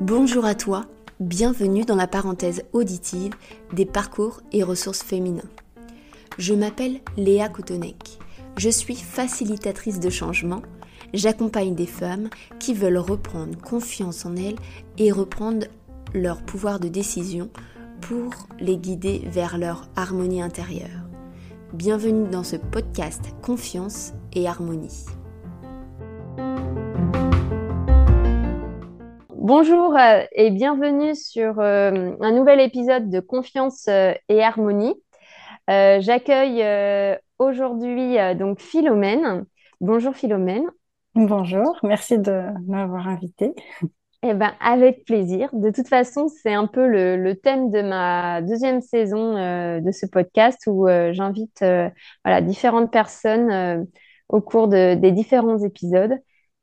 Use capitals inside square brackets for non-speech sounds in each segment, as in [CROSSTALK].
Bonjour à toi, bienvenue dans la parenthèse auditive des parcours et ressources féminins. Je m'appelle Léa Koutonek. Je suis facilitatrice de changement. J'accompagne des femmes qui veulent reprendre confiance en elles et reprendre leur pouvoir de décision pour les guider vers leur harmonie intérieure. Bienvenue dans ce podcast Confiance et Harmonie. Bonjour euh, et bienvenue sur euh, un nouvel épisode de Confiance euh, et Harmonie. J'accueille aujourd'hui donc Philomène. Bonjour Philomène. Bonjour, merci de m'avoir invitée. Eh ben, avec plaisir. De toute façon, c'est un peu le, thème de ma deuxième saison de ce podcast où j'invite voilà, différentes personnes au cours des différents épisodes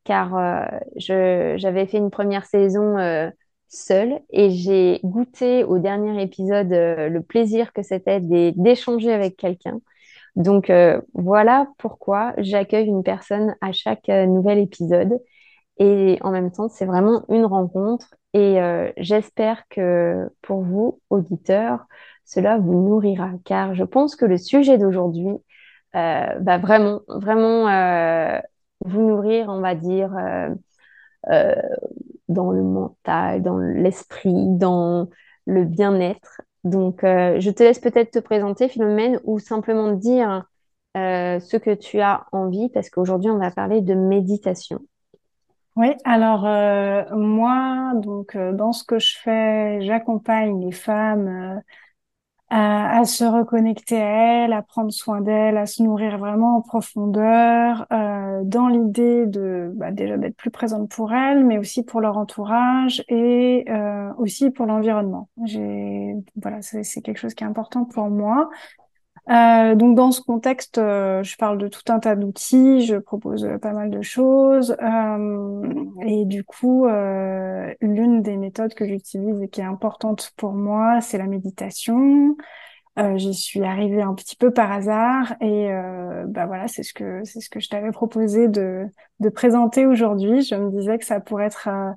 car euh, j'avais fait une première saison euh, seule et j'ai goûté au dernier épisode euh, le plaisir que c'était d'échanger avec quelqu'un. Donc voilà pourquoi j'accueille une personne à chaque nouvel épisode et en même temps c'est vraiment une rencontre et j'espère que pour vous auditeurs cela vous nourrira car je pense que le sujet d'aujourd'hui va vraiment vraiment vous nourrir, on va dire, euh, euh, dans le mental, dans l'esprit, dans le bien-être. Donc, euh, je te laisse peut-être te présenter, Philomène, ou simplement dire ce que tu as envie, parce qu'aujourd'hui, on va parler de méditation. Oui, alors moi, donc dans ce que je fais, j'accompagne les femmes à, à, se reconnecter à elle, à prendre soin d'elle, à se nourrir vraiment en profondeur, euh, dans l'idée de bah, déjà d'être plus présente pour elle, mais aussi pour leur entourage et euh, aussi pour l'environnement. J'ai voilà, c'est quelque chose qui est important pour moi. Euh, donc dans ce contexte, euh, je parle de tout un tas d'outils, je propose euh, pas mal de choses euh, et du coup, euh, l'une des méthodes que j'utilise et qui est importante pour moi, c'est la méditation. J'y suis arrivée un petit peu par hasard et bah voilà, c'est ce que c'est ce que je t'avais proposé de de présenter aujourd'hui. Je me disais que ça pourrait être euh,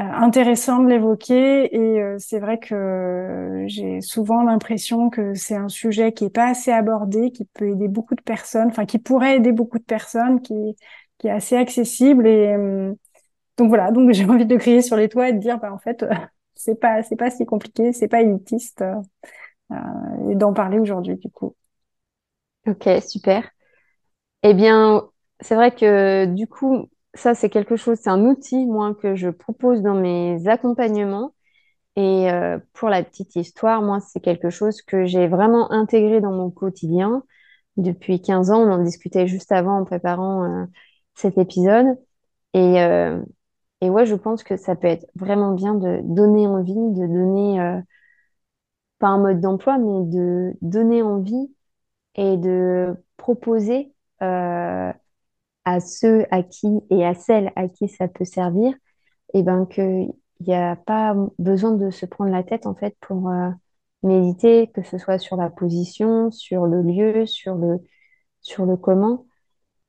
intéressant de l'évoquer et euh, c'est vrai que j'ai souvent l'impression que c'est un sujet qui est pas assez abordé, qui peut aider beaucoup de personnes, enfin qui pourrait aider beaucoup de personnes, qui qui est assez accessible et euh, donc voilà, donc j'ai envie de crier sur les toits et de dire bah en fait [LAUGHS] c'est pas c'est pas si compliqué, c'est pas élitiste et d'en parler aujourd'hui du coup. Ok, super. Eh bien, c'est vrai que du coup, ça, c'est quelque chose, c'est un outil, moi, que je propose dans mes accompagnements. Et euh, pour la petite histoire, moi, c'est quelque chose que j'ai vraiment intégré dans mon quotidien depuis 15 ans. On en discutait juste avant en préparant euh, cet épisode. Et, euh, et ouais, je pense que ça peut être vraiment bien de donner envie, de donner, pas un mode d'emploi, mais de donner envie et de proposer à ceux à qui et à celles à qui ça peut servir, et ben qu'il n'y a pas besoin de se prendre la tête en fait pour euh, méditer, que ce soit sur la position, sur le lieu, sur le, sur le comment.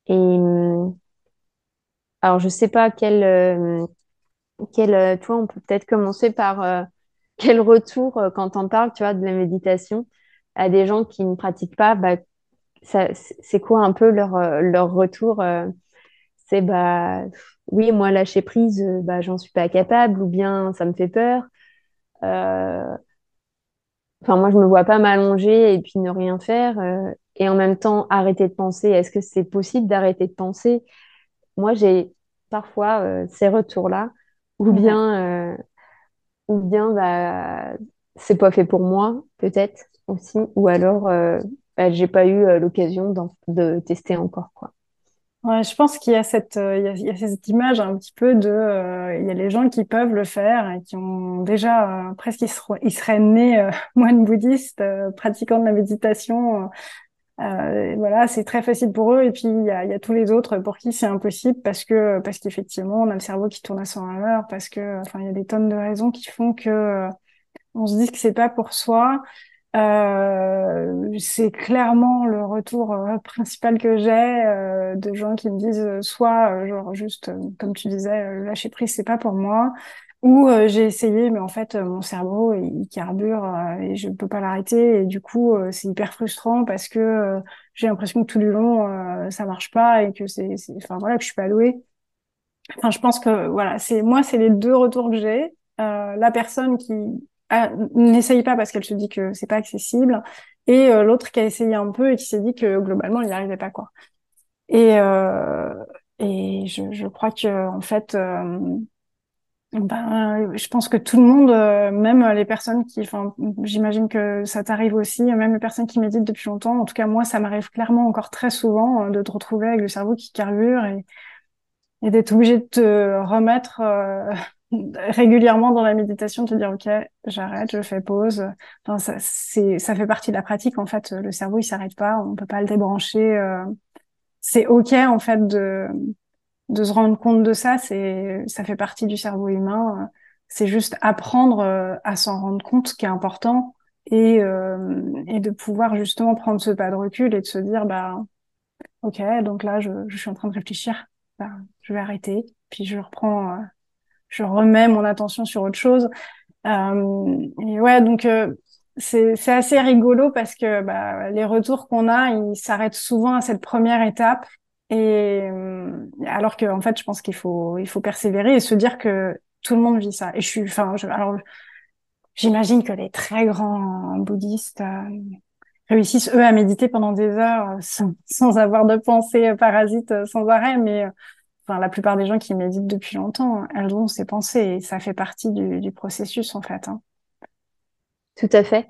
Et hum, alors je sais pas quel, euh, quel euh, toi on peut peut-être commencer par quel retour quand on parle, tu vois, de la méditation à des gens qui ne pratiquent pas, bah, c'est quoi un peu leur, euh, leur retour euh, C'est bah oui, moi lâcher prise, euh, bah j'en suis pas capable, ou bien ça me fait peur. Enfin, moi, je me vois pas m'allonger et puis ne rien faire. et en même temps, arrêter de penser. Est-ce que c'est possible d'arrêter de penser? Moi, j'ai parfois ces retours-là. Ou bien, ou bien bah, c'est pas fait pour moi, peut-être aussi. Ou alors, bah, j'ai pas eu euh, l'occasion de tester encore quoi. Ouais, je pense qu'il y a cette euh, il, y a, cette image un petit peu de euh, il y a les gens qui peuvent le faire et qui ont déjà presque ils seraient, nés [LAUGHS] moines bouddhistes pratiquant de la méditation voilà c'est très facile pour eux et puis il y a, y a tous les autres pour qui c'est impossible parce que parce qu'effectivement on a le cerveau qui tourne à 100 à l'heure parce que enfin il y a des tonnes de raisons qui font que on se dit que c'est pas pour soi euh, c'est clairement le retour euh, principal que j'ai euh, de gens qui me disent soit genre juste comme tu disais lâcher prise c'est pas pour moi Ou euh, j'ai essayé, mais en fait, euh, mon cerveau, il carbure euh, et je peux pas l'arrêter. Et du coup, c'est hyper frustrant parce que j'ai l'impression que tout du long, ça marche pas et que c'est, enfin voilà, que je suis pas douée. Enfin, je pense que voilà, c'est moi, c'est les deux retours que j'ai. la personne qui n'essaye pas parce qu'elle se dit que c'est pas accessible, et l'autre qui a essayé un peu et qui s'est dit que globalement, il n'y arrivait pas quoi. Et et je, je crois que en fait ben, je pense que tout le monde, euh, même les personnes qui, enfin, j'imagine que ça t'arrive aussi, même les personnes qui méditent depuis longtemps. En tout cas, moi, ça m'arrive clairement encore très souvent euh, de te retrouver avec le cerveau qui carbure et, et d'être obligé de te remettre euh, régulièrement dans la méditation, de te dire ok, j'arrête, je fais pause. Enfin, ça, c'est, ça fait partie de la pratique en fait. Le cerveau, il s'arrête pas, on peut pas le débrancher. c'est ok en fait de de se rendre compte de ça, c'est ça fait partie du cerveau humain. C'est juste apprendre euh, à s'en rendre compte, qui est important, et euh, et de pouvoir justement prendre ce pas de recul et de se dire bah ok, donc là je, je suis en train de réfléchir, bah, je vais arrêter, puis je reprends, euh, je remets mon attention sur autre chose. Euh, et ouais, donc c'est c'est assez rigolo parce que bah, les retours qu'on a, ils s'arrêtent souvent à cette première étape et euh, alors que en fait, je pense qu'il faut il faut persévérer et se dire que tout le monde vit ça. Et je suis, enfin, alors j'imagine que les très grands bouddhistes euh, réussissent eux à méditer pendant des heures sans, sans avoir de pensée parasite sans arrêt, mais la plupart des gens qui méditent depuis longtemps, elles ont ces pensées et ça fait partie du, processus en fait. Hein. Tout à fait.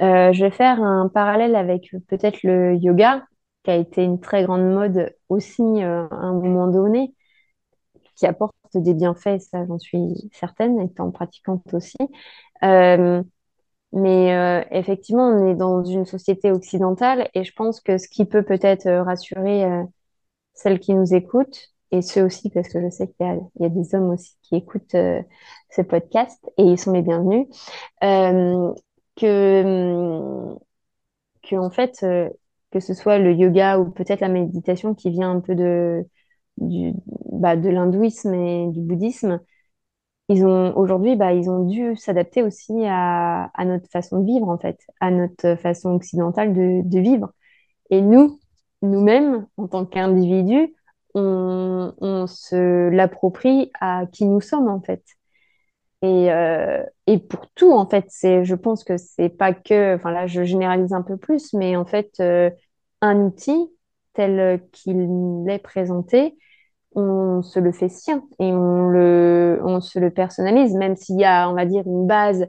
Euh, je vais faire un parallèle avec peut-être le yoga qui a été une très grande mode aussi euh, à un moment donné, qui apporte des bienfaits, ça j'en suis certaine, étant pratiquante aussi. Euh, mais euh, effectivement, on est dans une société occidentale et je pense que ce qui peut peut-être rassurer celles qui nous écoutent, et ceux aussi, parce que je sais qu'il y, y, a des hommes aussi qui écoutent ce podcast et ils sont les bienvenus, que, que en fait, que ce soit le yoga ou peut-être la méditation qui vient un peu de, bah, de l'hindouisme et du bouddhisme, ils ont aujourd'hui, bah, ils ont dû s'adapter aussi à, à, notre façon de vivre, en fait, à notre façon occidentale de, de vivre. Et nous, nous-mêmes, en tant qu'individus, on, se l'approprie à qui nous sommes, en fait. Et, euh, et pour tout, en fait, c'est, je pense que c'est pas que, enfin là, je généralise un peu plus, mais en fait, euh, un outil tel qu'il est présenté, on se le fait sien et on le, on se le personnalise, même s'il y a, on va dire, une base,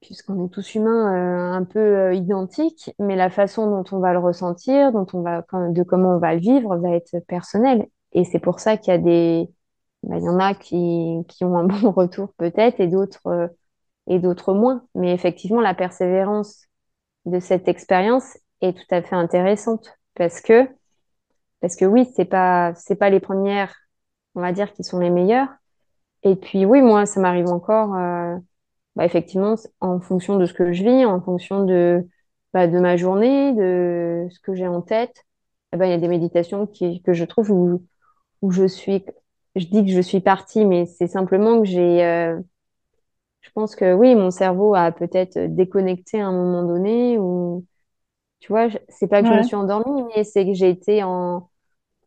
puisqu'on est tous humains, euh, un peu euh, identiques, mais la façon dont on va le ressentir, dont on va, de comment on va le vivre, va être personnelle. Et c'est pour ça qu'il y a des, bah, il y en a qui, qui ont un [LAUGHS] bon retour peut-être et d'autres, euh, et d'autres moins. Mais effectivement, la persévérance de cette expérience est tout à fait intéressante parce que, parce que oui, c'est pas, c'est pas les premières, on va dire, qui sont les meilleures. Et puis oui, moi, ça m'arrive encore, bah, effectivement, en fonction de ce que je vis, en fonction de, bah, de ma journée, de ce que j'ai en tête. Eh ben, il y a des méditations qui, que je trouve où, où je suis, je dis que je suis partie, mais c'est simplement que j'ai, euh, je pense que oui, mon cerveau a peut-être déconnecté à un moment donné ou tu vois, c'est pas que je me suis endormie, mais c'est que j'ai été en,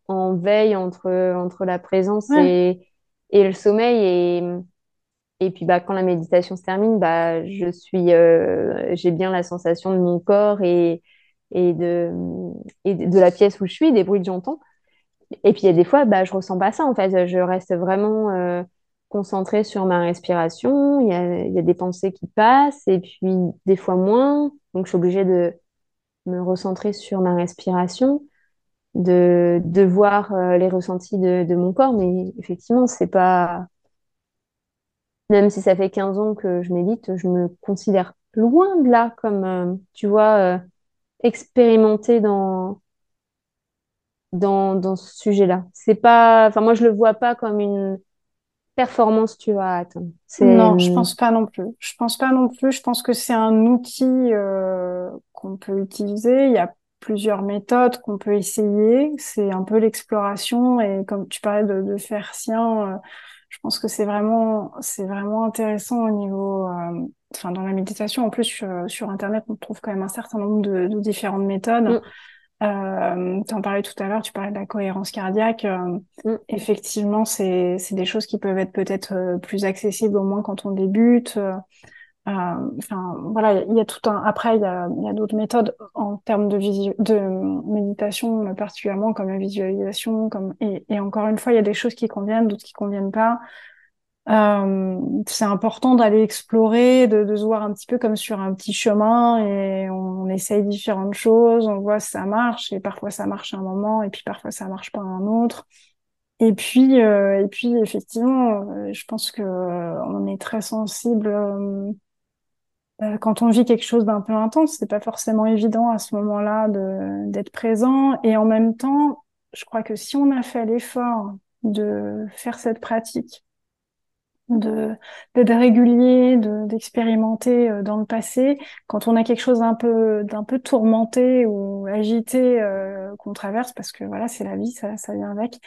en veille entre, entre la présence et, et le sommeil. Et, et puis, bah, quand la méditation se termine, bah, je suis, euh, j'ai bien la sensation de mon corps et, et, de, et de la pièce où je suis, des bruits que j'entends. Et puis, il y a des fois, bah, je ressens pas ça, en fait. Je reste vraiment euh, concentrée sur ma respiration. Il y a, y a des pensées qui passent et puis des fois moins. Donc, je suis obligée de me recentrer sur ma respiration, de, de voir euh, les ressentis de, de, mon corps. Mais effectivement, c'est pas. Même si ça fait 15 ans que je médite, je me considère loin de là comme, euh, tu vois, euh, expérimentée dans, dans, dans ce sujet-là. C'est pas. Enfin, moi, je le vois pas comme une performance tu vas attendre. Non, je pense pas non plus. Je pense pas non plus. Je pense que c'est un outil euh, qu'on peut utiliser. Il y a plusieurs méthodes qu'on peut essayer. C'est un peu l'exploration et comme tu parlais de, de faire sien, euh, Je pense que c'est vraiment, c'est vraiment intéressant au niveau, euh, enfin dans la méditation. En plus sur, sur internet, on trouve quand même un certain nombre de, de différentes méthodes. Mm. Euh, tu en parlais tout à l'heure, tu parlais de la cohérence cardiaque. Euh, mm. Effectivement, c'est c'est des choses qui peuvent être peut-être euh, plus accessibles au moins quand on débute. Euh, enfin, voilà, il y a tout un. Après, il y a, y a d'autres méthodes en termes de, de méditation, particulièrement comme la visualisation, comme et, et encore une fois, il y a des choses qui conviennent, d'autres qui conviennent pas. Euh, c'est important d'aller explorer, de, de, se voir un petit peu comme sur un petit chemin et on, on, essaye différentes choses, on voit si ça marche et parfois ça marche à un moment et puis parfois ça marche pas à un autre. Et puis, euh, et puis effectivement, euh, je pense que euh, on est très sensible euh, quand on vit quelque chose d'un peu intense, c'est pas forcément évident à ce moment-là d'être présent. Et en même temps, je crois que si on a fait l'effort de faire cette pratique, de d'être régulier, de d'expérimenter euh, dans le passé. Quand on a quelque chose d'un peu d'un peu tourmenté ou agité euh, qu'on traverse, parce que voilà, c'est la vie, ça ça vient avec.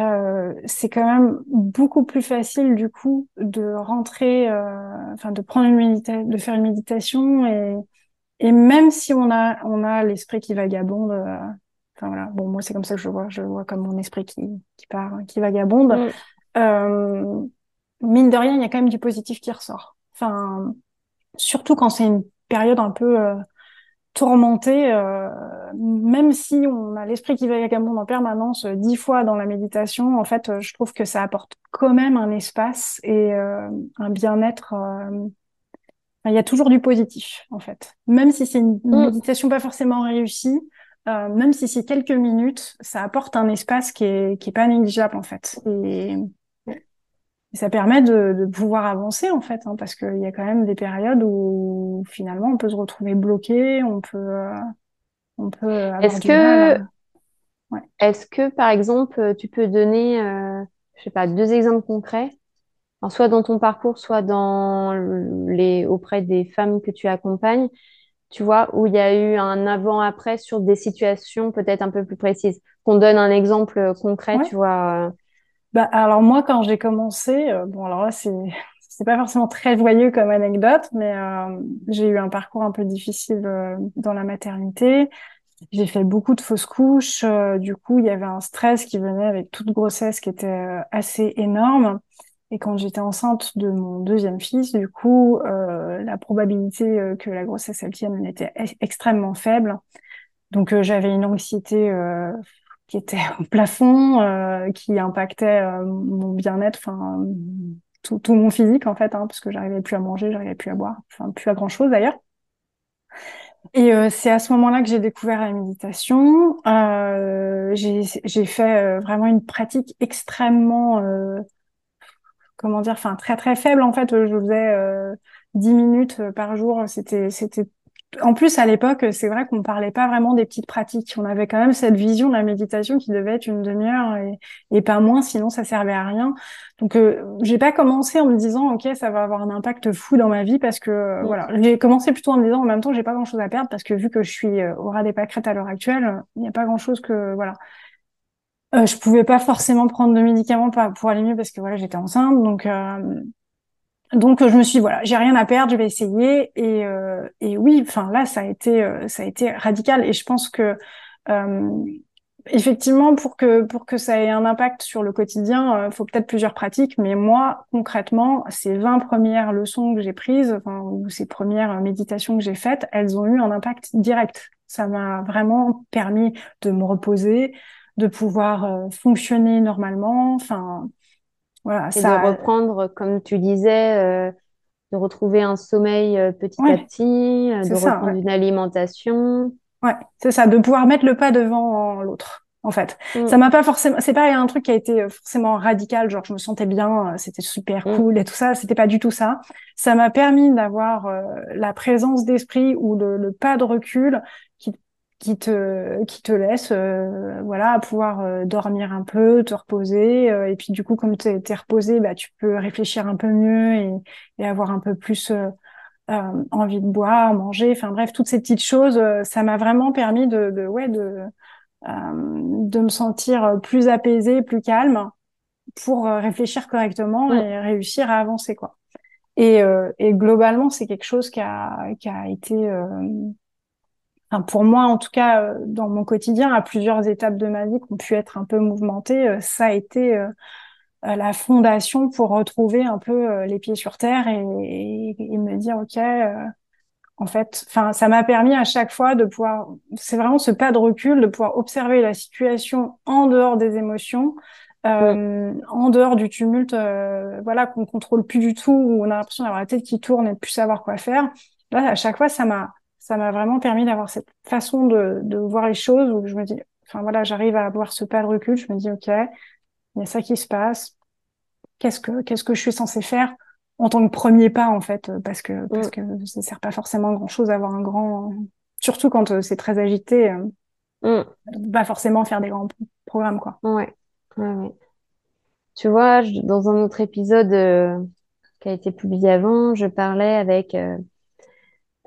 Euh, c'est quand même beaucoup plus facile du coup de rentrer, euh, enfin de prendre une méditation, de faire une méditation et et même si on a on a l'esprit qui vagabonde. Euh, enfin voilà, bon moi c'est comme ça que je vois, je vois comme mon esprit qui qui part, qui vagabonde. Mm. Euh, mine de rien, il y a quand même du positif qui ressort. Enfin, surtout quand c'est une période un peu euh, tourmentée, euh, même si on a l'esprit qui vagabonde en permanence euh, dix fois dans la méditation, en fait, je trouve que ça apporte quand même un espace et un bien-être. il y a toujours du positif, en fait. Même si c'est une mm. méditation pas forcément réussie, même si c'est quelques minutes, ça apporte un espace qui est, qui est pas négligeable, en fait. Et et ça permet de, de, pouvoir avancer en fait, hein, parce qu'il y a quand même des périodes où finalement on peut se retrouver bloqué, on peut, euh, on peut. Est-ce que, ouais. est-ce que par exemple, tu peux donner, euh, je sais pas, deux exemples concrets, soit dans ton parcours, soit dans les auprès des femmes que tu accompagnes, tu vois, où il y a eu un avant-après sur des situations peut-être un peu plus précises? Qu'on donne un exemple concret, tu vois. Euh, bah, alors moi, quand j'ai commencé, euh, bon alors là c'est c'est pas forcément très joyeux comme anecdote, mais euh, j'ai eu un parcours un peu difficile euh, dans la maternité. J'ai fait beaucoup de fausses couches. du coup, il y avait un stress qui venait avec toute grossesse qui était assez énorme. Et quand j'étais enceinte de mon deuxième fils, du coup, la probabilité que la grossesse elle tienne était extrêmement faible. Donc j'avais une anxiété qui était au plafond, euh, qui impactait euh, mon bien-être, enfin tout, tout, mon physique en fait, hein, parce que j'arrivais plus à manger, j'arrivais plus à boire, enfin plus à grand chose d'ailleurs. Et euh, c'est à ce moment-là que j'ai découvert la méditation. Euh, j'ai fait vraiment une pratique extrêmement, comment dire, enfin très très faible en fait. Je faisais 10 minutes par jour. C'était c'était en plus, à l'époque, c'est vrai qu'on parlait pas vraiment des petites pratiques. On avait quand même cette vision de la méditation qui devait être une demi-heure et, pas moins, sinon ça servait à rien. Donc, euh, j'ai pas commencé en me disant, ok, ça va avoir un impact fou dans ma vie parce que euh, voilà. J'ai commencé plutôt en me disant, en même temps, j'ai pas grand-chose à perdre parce que vu que je suis euh, au ras des pâquerettes à l'heure actuelle, il n'y a pas grand-chose que voilà. Euh, je pouvais pas forcément prendre de médicaments pour aller mieux parce que voilà, j'étais enceinte, donc donc je me suis dit, voilà, j'ai rien à perdre, je vais essayer. Et, euh, et oui, enfin là ça a été euh, ça a été radical. Et je pense que euh, effectivement pour que pour que ça ait un impact sur le quotidien, il faut peut-être plusieurs pratiques, mais moi concrètement ces 20 premières leçons que j'ai prises enfin, ou ces premières méditations que j'ai faites, elles ont eu un impact direct. Ça m'a vraiment permis de me reposer, de pouvoir fonctionner normalement, enfin voilà, et de reprendre, comme tu disais, euh, de retrouver un sommeil euh, petit à petit, euh, de reprendre une alimentation. Ouais, c'est ça, de pouvoir mettre le pas devant l'autre. En fait, mm. ça m'a pas forcément. C'est pas un truc qui a été forcément radical, genre je me sentais bien, c'était super mm. cool et tout ça. C'était pas du tout ça. Ça m'a permis d'avoir la présence d'esprit ou le, le, pas de recul qui te qui te laisse euh, voilà pouvoir euh, dormir un peu te reposer euh, et puis du coup comme tu es, reposé bah tu peux réfléchir un peu mieux et, et avoir un peu plus envie de boire manger enfin bref toutes ces petites choses ça m'a vraiment permis de, de ouais de de me sentir plus apaisée plus calme pour réfléchir correctement Mm. et réussir à avancer quoi. Et, euh, et globalement, c'est quelque chose qui a, qui a été, euh, enfin, pour moi en tout cas, euh, dans mon quotidien, à plusieurs étapes de ma vie qui ont pu être un peu mouvementées, euh, ça a été euh, la fondation pour retrouver un peu les pieds sur terre et, et, et me dire, OK, en fait, enfin, ça m'a permis à chaque fois de pouvoir, c'est vraiment ce pas de recul, de pouvoir observer la situation en dehors des émotions, euh, en dehors du tumulte, euh, voilà, qu'on contrôle plus du tout, où on a l'impression d'avoir la tête qui tourne et de plus savoir quoi faire. Là, à chaque fois, ça m'a, ça m'a vraiment permis d'avoir cette façon de, de voir les choses où je me dis, enfin voilà, j'arrive à avoir ce pas de recul. Je me dis, ok, il y a ça qui se passe. Qu'est-ce que, qu'est-ce que je suis censée faire en tant que premier pas en fait, parce que parce Mm. que ça sert pas forcément à grand chose d'avoir un grand, surtout quand euh, c'est très agité, euh, Mm. pas forcément faire des grands programmes quoi. Ouais. Ouais, ouais. Tu vois, je- dans un autre épisode euh, qui a été publié avant, je parlais avec euh,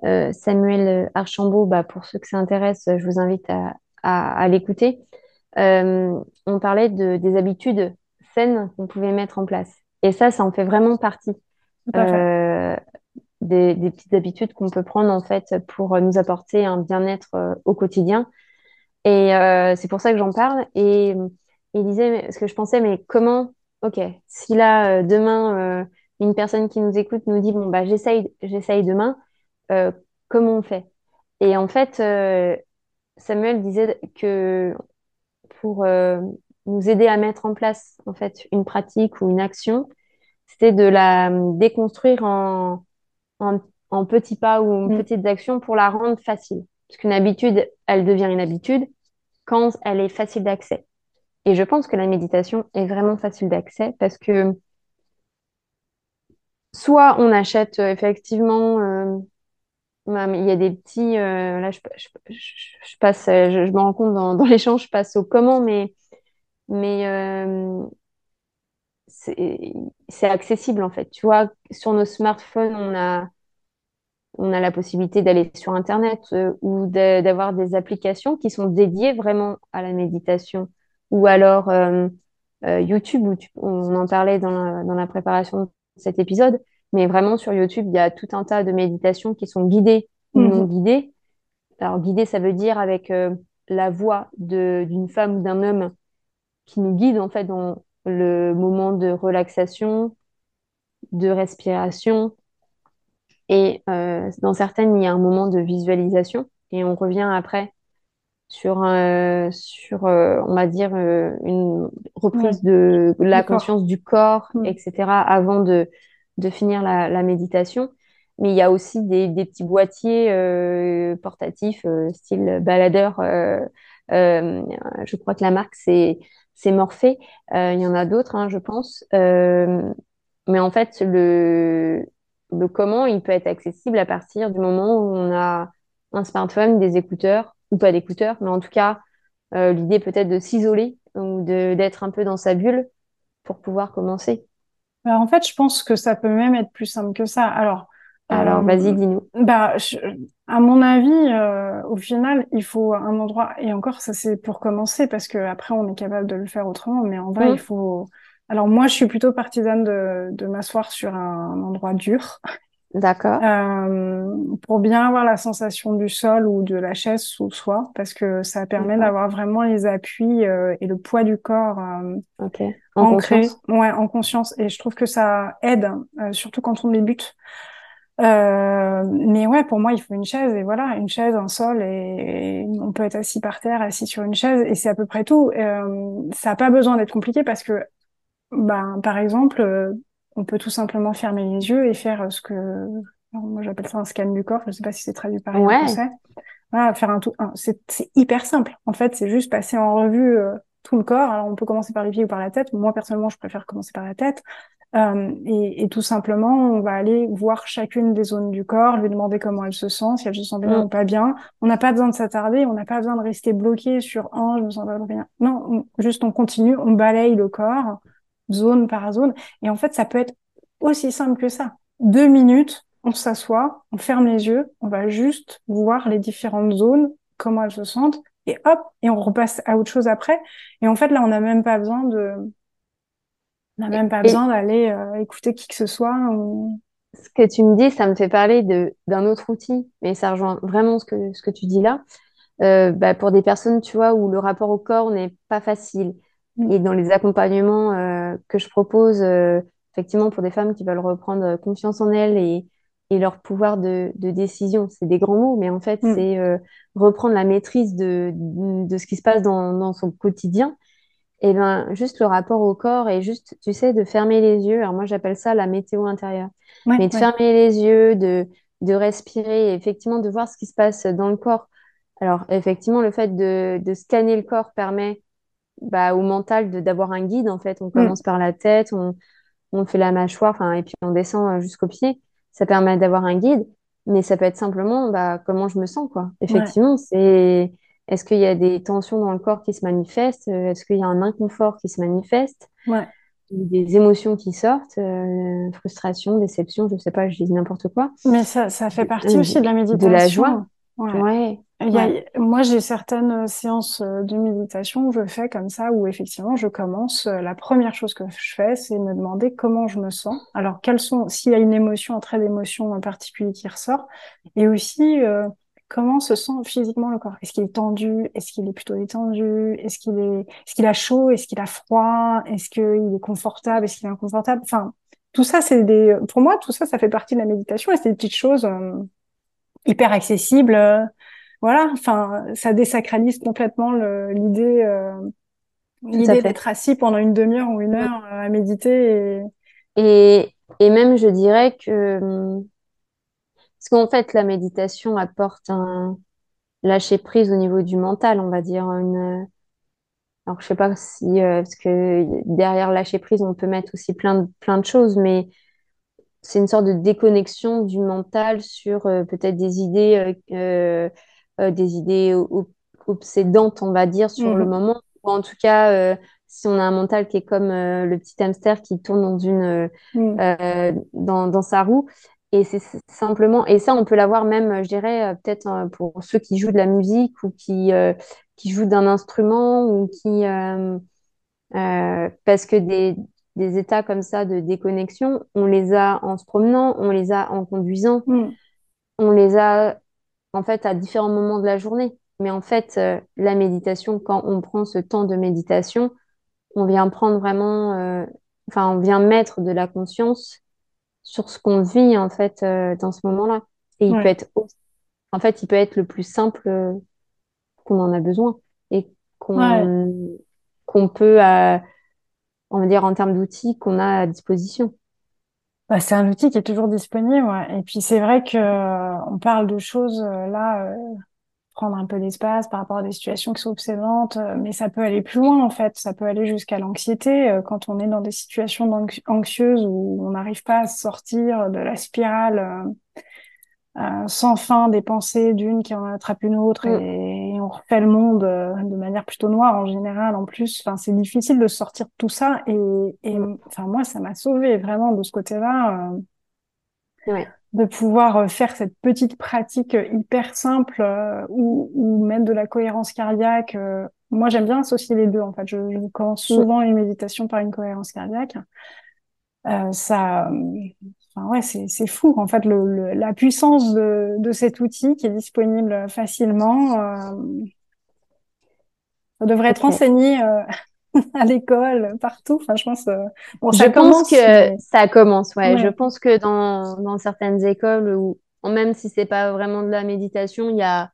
euh, Samuel Archambault. Bah, pour ceux que ça intéresse, je vous invite à, à, à l'écouter. Euh, on parlait de, des habitudes saines qu'on pouvait mettre en place. Et ça, ça en fait vraiment partie. Euh, des, des petites habitudes qu'on peut prendre en fait pour nous apporter un bien-être au quotidien. Et c'est pour ça que j'en parle. Et il disait, ce que je pensais, mais comment, ok, si là, demain, une personne qui nous écoute nous dit, bon, bah, j'essaye, j'essaye demain, euh, comment on fait? Et en fait, euh, Samuel disait que pour euh, nous aider à mettre en place, en fait, une pratique ou une action, c'était de la déconstruire en, en, en petits pas ou en Mm. petites actions pour la rendre facile. Parce qu'une habitude, elle devient une habitude quand elle est facile d'accès. Et je pense que la méditation est vraiment facile d'accès parce que soit on achète effectivement, il y a des petits, euh, là je, je, passe, euh, je, me rends compte dans, l'échange, je passe au comment, mais, mais euh, c'est accessible en fait. Tu vois, sur nos smartphones, on a, on a la possibilité d'aller sur Internet ou d'avoir des applications qui sont dédiées vraiment à la méditation. Ou alors YouTube, on en parlait dans la, dans la préparation de cet épisode, mais vraiment sur YouTube, il y a tout un tas de méditations qui sont guidées ou non Mhm. guidées. Alors guidées, ça veut dire avec euh, la voix d'une femme ou d'un homme qui nous guide en fait dans le moment de relaxation, de respiration et euh, dans certaines, il y a un moment de visualisation et on revient après sur, euh, sur euh, on va dire, euh, une Ouais, reprise de la corps. conscience du corps, Mm. etc., avant de, de finir la, la méditation. Mais il y a aussi des, des petits boîtiers euh, portatifs, euh, style baladeur. euh, euh, je crois que la marque, c'est, c'est Morphée. Euh, il y en a d'autres, hein, je pense. Mais en fait, le, le comment, il peut être accessible à partir du moment où on a un smartphone, des écouteurs, ou pas d'écouteurs, mais en tout cas, l'idée peut-être de s'isoler ou de, d'être un peu dans sa bulle pour pouvoir commencer. Alors, en fait, je pense que ça peut même être plus simple que ça. Alors, Alors, vas-y, euh, dis-nous. bah, je- à mon avis, euh, au final, il faut un endroit, et encore, ça c'est pour commencer, parce que après, on est capable de le faire autrement, mais en vrai, il faut. Alors, moi, je suis plutôt partisane de, de m'asseoir sur un, endroit dur, d'accord. euh, pour bien avoir la sensation du sol ou de la chaise sous soi, parce que ça permet d'avoir vraiment les appuis, euh, et le poids du corps, euh, Ok. En ancré, conscience? ouais, en conscience. Et je trouve que ça aide, euh, surtout quand on débute. Euh, mais ouais, pour moi, il faut une chaise et voilà, une chaise, un sol et, et on peut être assis par terre, assis sur une chaise et c'est à peu près tout. Euh, ça n'a pas besoin d'être compliqué parce que, ben, par exemple, euh, on peut tout simplement fermer les yeux et faire ce que, moi j'appelle ça un scan du corps. Je sais pas si c'est traduit en Ouais. français. Voilà, faire un tout, c'est hyper simple. En fait, c'est juste passer en revue euh, tout le corps. Alors, on peut commencer par les pieds ou par la tête. Moi, personnellement, je préfère commencer par la tête. Euh, et, et tout simplement, on va aller voir chacune des zones du corps, lui demander comment elle se sent, si elle se sent bien Hum, ou pas bien. On n'a pas besoin de s'attarder, on n'a pas besoin de rester bloqué sur un, je me sens pas bien. Non, on- juste on continue, on balaye le corps, zone par zone. Et en fait, ça peut être aussi simple que ça. Deux minutes, on s'assoit, on ferme les yeux, on va juste voir les différentes zones, comment elles se sentent, et hop, et on repasse à autre chose après. Et en fait, là, on n'a même pas besoin de On n'a même pas Et besoin d'aller euh, écouter qui que ce soit. ou- ce que tu me dis, ça me fait parler d'un autre outil, mais ça rejoint vraiment ce que, ce que tu dis là. Euh, bah, pour des personnes, tu vois, où le rapport au corps n'est pas facile. Et dans les accompagnements euh, que je propose, euh, effectivement, pour des femmes qui veulent reprendre confiance en elles et, et leur pouvoir de, de décision, c'est des grands mots, mais en fait, mm, c'est euh, reprendre la maîtrise de, de ce qui se passe dans, dans son quotidien. Et ben, juste le rapport au corps et juste, tu sais, de fermer les yeux. Alors moi, j'appelle ça la météo intérieure. Ouais, Mais de ouais. fermer les yeux, de, de respirer et effectivement de voir ce qui se passe dans le corps. Alors, effectivement, le fait de, de scanner le corps permet bah, au mental de d'avoir un guide, en fait. On Mm, commence par la tête, on, on fait la mâchoire, enfin, et puis on descend euh, jusqu'au pied. Ça permet d'avoir un guide, mais ça peut être simplement bah, comment je me sens, quoi. ouais, Effectivement, c'est est-ce qu'il y a des tensions dans le corps qui se manifestent? Euh, Est-ce qu'il y a un inconfort qui se manifeste? ouais. Des émotions qui sortent, euh, frustration, déception, je sais pas, je dis n'importe quoi. Mais ça, ça fait partie Euh, aussi de la De la joie. Ouais. Ouais, Il y ouais, a, moi, j'ai certaines euh, séances euh, de méditation où je fais comme ça, où effectivement, je commence. euh, La première chose que je fais, c'est me demander comment je me sens. Alors, quelles sont, s'il y a une émotion, un trait d'émotion en particulier qui ressort, et aussi euh, comment se sent physiquement le corps. Est-ce qu'il est tendu? Est-ce qu'il est plutôt détendu? Est-ce qu'il est, est-ce qu'il a chaud? Est-ce qu'il a froid? Est-ce qu'il est confortable? Est-ce qu'il est inconfortable? Enfin, tout ça, c'est des, pour moi, tout ça, ça fait partie de la méditation et c'est des petites choses euh, hyper accessibles. euh, voilà, enfin, ça désacralise complètement l'idée euh, l'idée d'être assis pendant une demi-heure ou une heure euh, à méditer. Et... Et, et même, je dirais que, parce qu'en fait, la méditation apporte un lâcher prise au niveau du mental, on va dire. Une, alors, je sais pas si, parce que derrière lâcher prise, on peut mettre aussi plein de, plein de choses, mais c'est une sorte de déconnexion du mental sur euh, peut-être des idées, euh, euh, euh, des idées obsédantes, on va dire, sur le Mhm. moment. Ou en tout cas, euh, si on a un mental qui est comme le petit hamster qui tourne dans une, euh, dans, dans sa roue. Et c'est simplement, et ça, on peut l'avoir même, je dirais, peut-être pour ceux qui jouent de la musique ou qui, euh, qui jouent d'un instrument ou qui, euh, euh, parce que des, des états comme ça de déconnexion, on les a en se promenant, on les a en conduisant, Mhm. on les a en fait à différents moments de la journée. Mais en fait, euh, la méditation, quand on prend ce temps de méditation, on vient prendre vraiment, euh, enfin, on vient mettre de la conscience sur ce qu'on vit en fait euh, dans ce moment-là. Et il peut être, en fait, il peut être le plus simple qu'on en a besoin et Ouais. qu'on qu'on peut, on va dire en termes d'outils qu'on a à disposition. Bah, c'est un outil qui est toujours disponible. ouais. Et puis c'est vrai que euh, on parle de choses euh, là, euh, prendre un peu d'espace par rapport à des situations qui sont obsédantes, euh, mais ça peut aller plus loin en fait. Ça peut aller jusqu'à l'anxiété euh, quand on est dans des situations anxieuses où on n'arrive pas à sortir de la spirale. Euh, sans fin des pensées d'une qui en attrape une autre Mm, et, on refait le monde euh, de manière plutôt noire en général en plus. Enfin, c'est difficile de sortir de tout ça et, et enfin moi ça m'a sauvée vraiment de ce côté-là euh, Ouais, de pouvoir euh, faire cette petite pratique hyper simple ou, ou mettre de la cohérence cardiaque. Moi j'aime bien associer les deux en fait. Je, je commence Mm, souvent une méditation par une cohérence cardiaque. Euh, ça, enfin ouais, c'est c'est fou en fait le, le- la puissance de de cet outil qui est disponible facilement. euh, ça devrait être enseigné euh, [LAUGHS] à l'école partout. Enfin, je pense euh, bon, Je ça pense commence, que mais ça commence, ouais. Je pense que dans, dans certaines écoles où, même si c'est pas vraiment de la méditation, il y a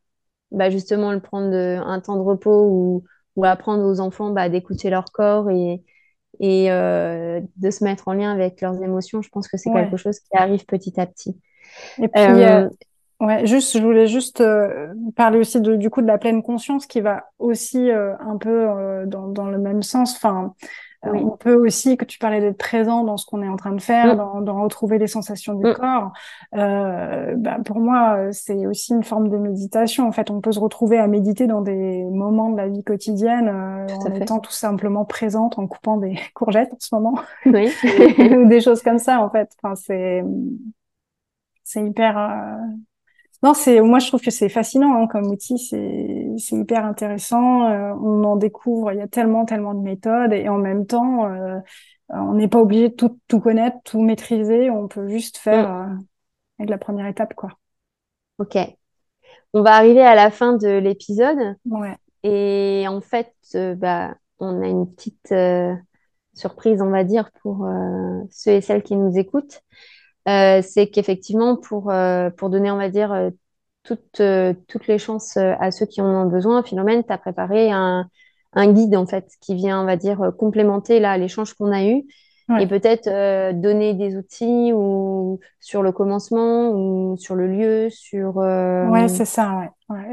bah, justement le prendre de- un temps de repos ou, ou apprendre aux enfants bah, d'écouter leur corps et, et euh, de se mettre en lien avec leurs émotions. Je pense que c'est quelque chose qui arrive petit à petit. Et puis euh, Euh, ouais, juste, je voulais juste euh, parler aussi de, du coup de la pleine conscience qui va aussi euh, un peu euh, dans dans le même sens. Enfin. Euh, oui. On peut aussi, que tu parlais d'être présent dans ce qu'on est en train de faire, Mm, dans, dans retrouver les sensations du mm, corps. Euh, bah, pour moi, euh, c'est aussi une forme de méditation. En fait, on peut se retrouver à méditer dans des moments de la vie quotidienne euh, en fait. étant tout simplement présente, en coupant des [LAUGHS] courgettes en ce moment, Oui. [LAUGHS] ou des choses comme ça. En fait, enfin, c'est c'est hyper. euh, Non, c'est moi je trouve que c'est fascinant hein, comme outil, c'est c'est hyper intéressant. Euh, on en découvre, il y a tellement tellement de méthodes et en même temps, euh, on n'est pas obligé de tout tout connaître, tout maîtriser. On peut juste faire mm. euh, avec la première étape, quoi. Ok. On va arriver à la fin de l'épisode. Ouais. Et en fait, bah, on a une petite surprise, on va dire, pour ceux et celles qui nous écoutent. C'est qu'effectivement, pour, pour donner, on va dire, toutes, toutes les chances à ceux qui en ont besoin, Philomène, tu as préparé un, un, guide, en fait, qui vient, on va dire, complémenter là l'échange qu'on a eu et peut-être donner des outils ou sur le commencement ou sur le lieu, sur... Ouais, c'est ça, ouais.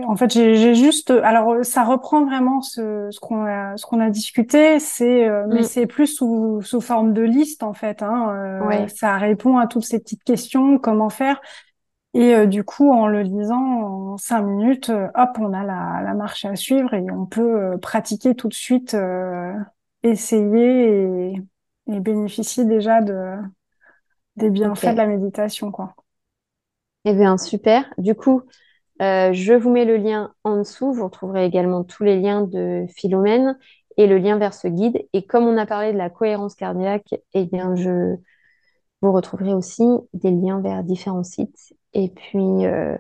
En fait, j'ai juste, alors ça reprend vraiment ce, ce qu'on a, ce qu'on a discuté, c'est, euh, mais mm. c'est plus sous, sous forme de liste en fait. Hein, euh, Ça répond à toutes ces petites questions, comment faire. Et euh, du coup, en le lisant en cinq minutes, hop, on a la, la marche à suivre et on peut pratiquer tout de suite, essayer et, et, bénéficier déjà de des bienfaits de la méditation, quoi. Eh bien, super. Du coup, euh, je vous mets le lien en dessous. Vous retrouverez également tous les liens de Philomène et le lien vers ce guide. Et comme on a parlé de la cohérence cardiaque, eh bien, je vous retrouverez aussi des liens vers différents sites. Et puis, euh,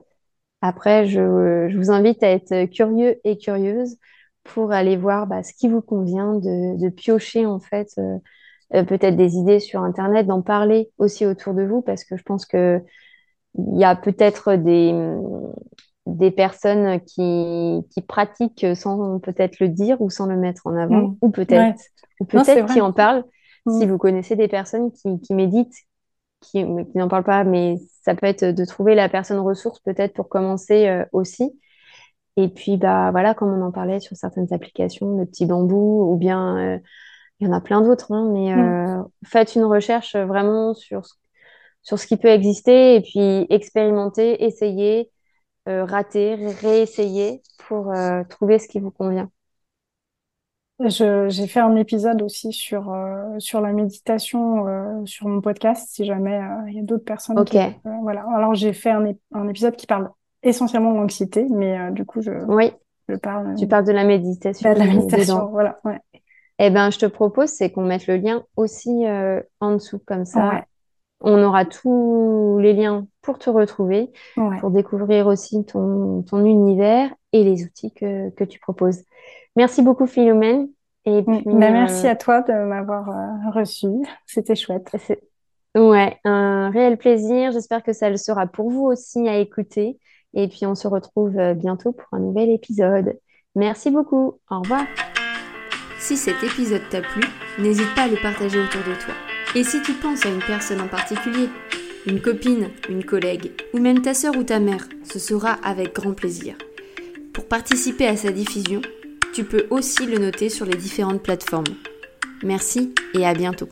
après, je, vous invite à être curieux et curieuse pour aller voir bah, ce qui vous convient, de, piocher en fait euh, peut-être des idées sur Internet, d'en parler aussi autour de vous, parce que je pense que il y a peut-être des, des personnes qui, qui pratiquent sans peut-être le dire ou sans le mettre en avant, mm. ou peut-être ou peut-être qui en parlent. Si mm. vous connaissez des personnes qui, qui méditent, qui, qui n'en parlent pas, mais ça peut être de trouver la personne ressource peut-être pour commencer euh, aussi. Et puis bah voilà, comme on en parlait sur certaines applications, le petit bambou, ou bien euh, il y en a plein d'autres, hein, mais mm. euh, faites une recherche vraiment sur sur ce qui peut exister et puis expérimenter, essayer rater, réessayer pour trouver ce qui vous convient. J'ai fait un épisode aussi sur, euh, sur la méditation sur mon podcast, si jamais il y a d'autres personnes. Ok. voilà. Alors j'ai fait un, un, épisode qui parle essentiellement de l'anxiété, mais du coup je, oui. je parle. Tu parles de la méditation. De la méditation, voilà. Ouais. Eh ben, je te propose, c'est qu'on mette le lien aussi en dessous, comme ça. On aura tous les liens pour te retrouver, pour découvrir aussi ton, ton, univers et les outils que, que tu proposes. Merci beaucoup, Philomène. Et puis, bah, merci euh, à toi de m'avoir euh, reçu. C'était chouette. Ouais, un réel plaisir. J'espère que ça le sera pour vous aussi à écouter. Et puis, on se retrouve euh, bientôt pour un nouvel épisode. Merci beaucoup. Au revoir. Si cet épisode t'a plu, n'hésite pas à le partager autour de toi. Et si tu penses à une personne en particulier, une copine, une collègue, ou même ta sœur ou ta mère, ce sera avec grand plaisir. Pour participer à sa diffusion, tu peux aussi le noter sur les différentes plateformes. Merci et à bientôt.